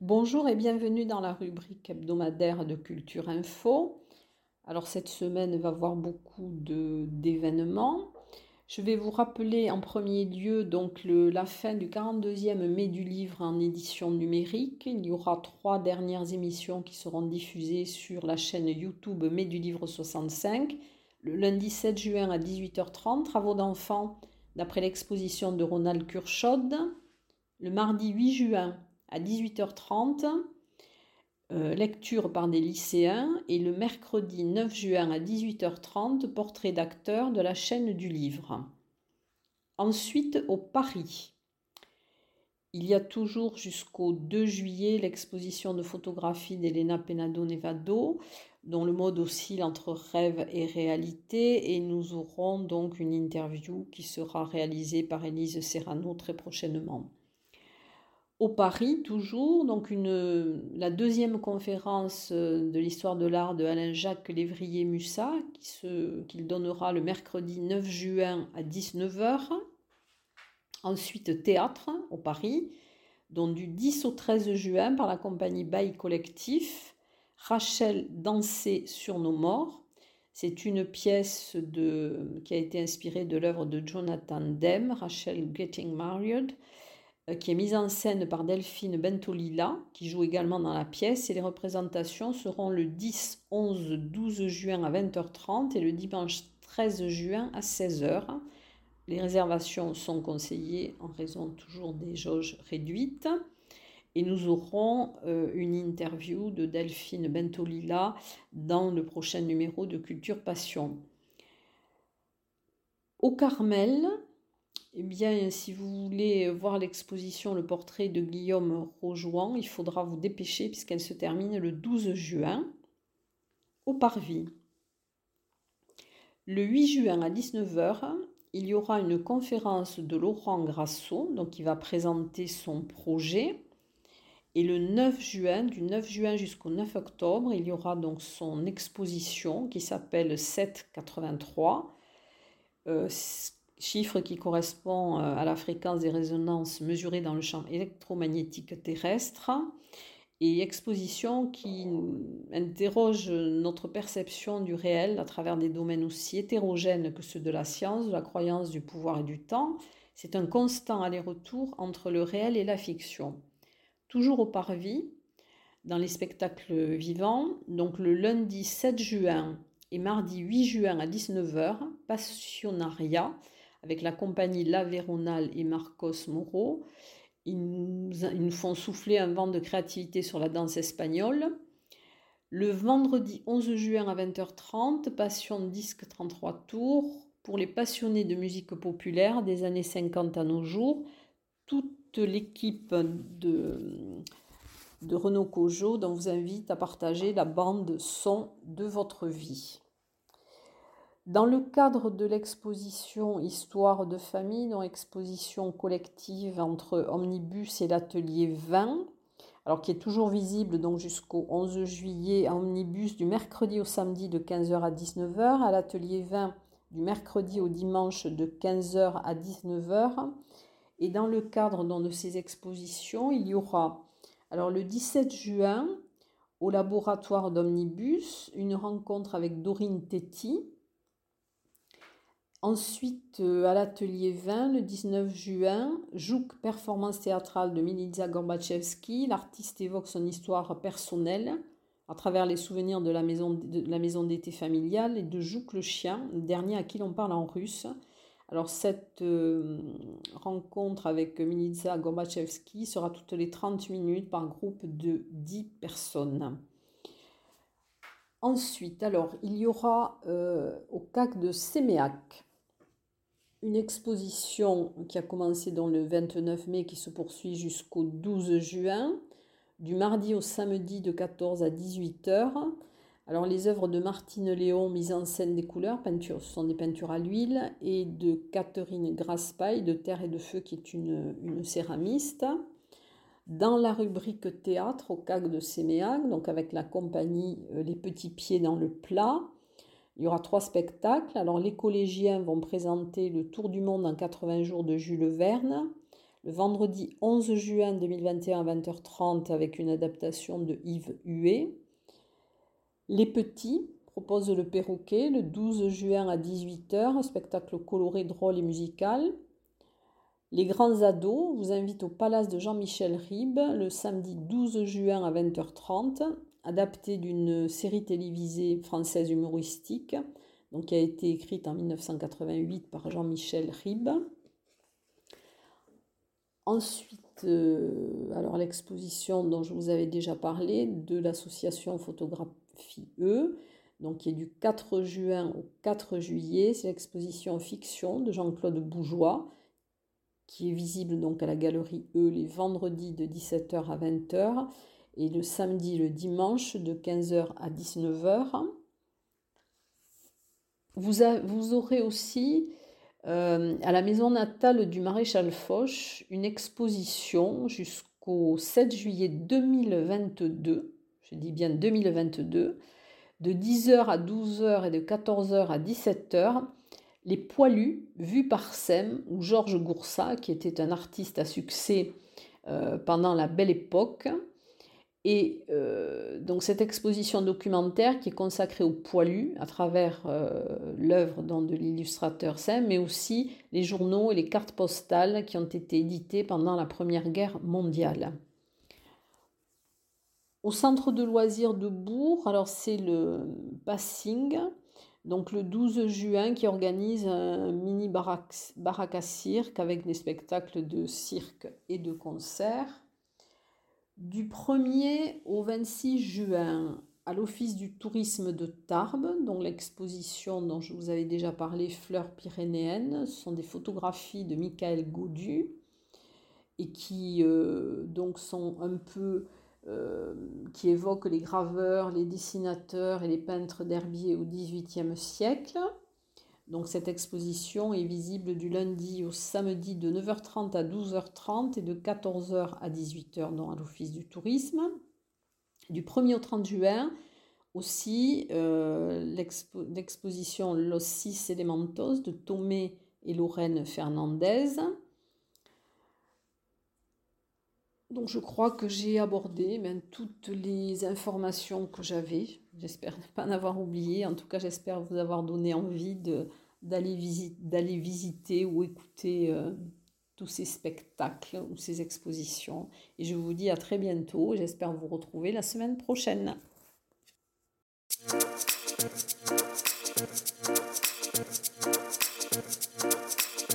Bonjour et bienvenue dans la rubrique hebdomadaire de Culture Info. Alors cette semaine va voir beaucoup d'événements. Je vais vous rappeler en premier lieu donc la fin du 42e mai du livre en édition numérique. Il y aura trois dernières émissions qui seront diffusées sur la chaîne YouTube Mai du livre 65. Le lundi 7 juin à 18h30, travaux d'enfants d'après l'exposition de Ronald Kurchod. Le mardi 8 juin à 18h30, euh, lecture par des lycéens. Et le mercredi 9 juin à 18h30, portrait d'acteur de la chaîne du livre. Ensuite, au Paris. Il y a toujours jusqu'au 2 juillet l'exposition de photographie d'Elena Penado Nevado, dont le mode oscille entre rêve et réalité, et nous aurons donc une interview qui sera réalisée par Elise Serrano très prochainement. Au Paris toujours, donc une, la deuxième conférence euh, de l'histoire de l'art de Alain-Jacques Lévrier-Mussat, qu'il qui donnera le mercredi 9 juin à 19h. Ensuite, théâtre au Paris, dont du 10 au 13 juin par la compagnie Bail Collectif, Rachel danser sur nos morts. C'est une pièce qui a été inspirée de l'œuvre de Jonathan Demme, Rachel Getting Married, euh, qui est mise en scène par Delphine Bentolila, qui joue également dans la pièce, et les représentations seront le 10, 11, 12 juin à 20h30 et le dimanche 13 juin à 16h. Les réservations sont conseillées en raison toujours des jauges réduites. Et nous aurons euh, une interview de Delphine Bentolila dans le prochain numéro de Culture Passion. Au Carmel, eh bien, si vous voulez voir l'exposition Le portrait de Guillaume Rojouan, il faudra vous dépêcher puisqu'elle se termine le 12 juin au Parvis. Le 8 juin à 19h, il y aura une conférence de Laurent Grasso, donc qui va présenter son projet. Et le 9 juin, du 9 juin jusqu'au 9 octobre, il y aura donc son exposition qui s'appelle 783 chiffre qui correspond euh, à la fréquence des résonances mesurées dans le champ électromagnétique terrestre, et exposition qui interroge notre perception du réel à travers des domaines aussi hétérogènes que ceux de la science, de la croyance, du pouvoir et du temps. C'est un constant aller-retour entre le réel et la fiction. Toujours au parvis, dans les spectacles vivants, donc le lundi 7 juin et mardi 8 juin à 19h, Passionaria, avec la compagnie La Véronale et Marcos Moro. Ils nous, font souffler un vent de créativité sur la danse espagnole. Le vendredi 11 juin à 20h30, Passion Disque 33 tours pour les passionnés de musique populaire des années 50 à nos jours. Toute l'équipe de, de Renaud Cojo dont vous invite à partager la bande son de votre vie. Dans le cadre de l'exposition Histoire de famille, donc exposition collective entre Omnibus et l'atelier 20, alors qui est toujours visible donc jusqu'au 11 juillet à Omnibus du mercredi au samedi de 15h à 19h, à l'atelier 20 du mercredi au dimanche de 15h à 19h. Et dans le cadre de ces expositions, il y aura alors le 17 juin au laboratoire d'Omnibus une rencontre avec Dorine Tetti Ensuite, euh, à l'atelier 20, le 19 juin, Jouk, performance théâtrale de Milica Gorbachevski. L'artiste évoque son histoire personnelle à travers les souvenirs de la maison d'été familiale et de Jouk le chien, le dernier à qui l'on parle en russe. Alors cette euh, rencontre avec Milica Gorbachevski sera toutes les 30 minutes par groupe de 10 personnes. Ensuite, alors, il y aura euh, au CAC de Séméac une exposition qui a commencé dans le 29 mai qui se poursuit jusqu'au 12 juin, du mardi au samedi de 14 à 18 heures. Alors les œuvres de Martine Léon, mise en scène des couleurs, peinture, ce sont des peintures à l'huile, et de Catherine Graspaille, de Terre et de Feu, qui est une, une céramiste. Dans la rubrique théâtre au CAC de Séméac, donc avec la compagnie euh, Les Petits Pieds dans le plat, Il y aura trois spectacles. Alors les collégiens vont présenter le Tour du monde en 80 jours de Jules Verne. Le vendredi 11 juin 2021 à 20h30 avec une adaptation de Yves Huet. Les petits proposent le perroquet le 12 juin à 18h, un spectacle coloré, drôle et musical. Les grands ados vous invitent au Palace de Jean-Michel Ribes le samedi 12 juin à 20h30, adapté d'une série télévisée française humoristique, donc qui a été écrite en 1988 par Jean-Michel Ribes. Ensuite, euh, alors l'exposition dont je vous avais déjà parlé de l'association Photographie E, donc qui est du 4 juin au 4 juillet, c'est l'exposition fiction de Jean-Claude Bougeois qui est visible donc à la galerie E les vendredis de 17h à 20h et le samedi le dimanche de 15h à 19h. Vous, aurez aussi euh, à la maison natale du maréchal Foch une exposition jusqu'au 7 juillet 2022, je dis bien 2022, de 10h à 12h et de 14h à 17h les Poilus, vus par Sem ou Georges Goursat, qui était un artiste à succès euh, pendant la belle époque. Et euh, donc cette exposition documentaire qui est consacrée aux poilus à travers euh, l'œuvre de l'illustrateur Sem, mais aussi les journaux et les cartes postales qui ont été éditées pendant la Première Guerre mondiale. Au centre de loisirs de Bourg, alors c'est le passing, donc le 12 juin qui organise un mini baraque à cirque avec des spectacles de cirque et de concerts. Du 1er au 26 juin, à l'Office du tourisme de Tarbes, dont l'exposition dont je vous avais déjà parlé, Fleurs pyrénéennes, sont des photographies de Michael Gaudu et qui euh, donc sont un peu euh, qui évoque les graveurs, les dessinateurs et les peintres d'herbier au XVIIIe siècle. Donc cette exposition est visible du lundi au samedi de 9h30 à 12h30 et de 14h à 18h dans à l'Office du tourisme. Du 1er au 30 juin, aussi euh, l'exposition Los Six Elementos de Tomé et Lorraine Fernandez. Donc je crois que j'ai abordé ben, toutes les informations que j'avais. J'espère ne pas en avoir oublié. En tout cas, j'espère vous avoir donné envie d'aller visiter ou écouter euh, tous ces spectacles ou ces expositions. Et je vous dis à très bientôt. J'espère vous retrouver la semaine prochaine.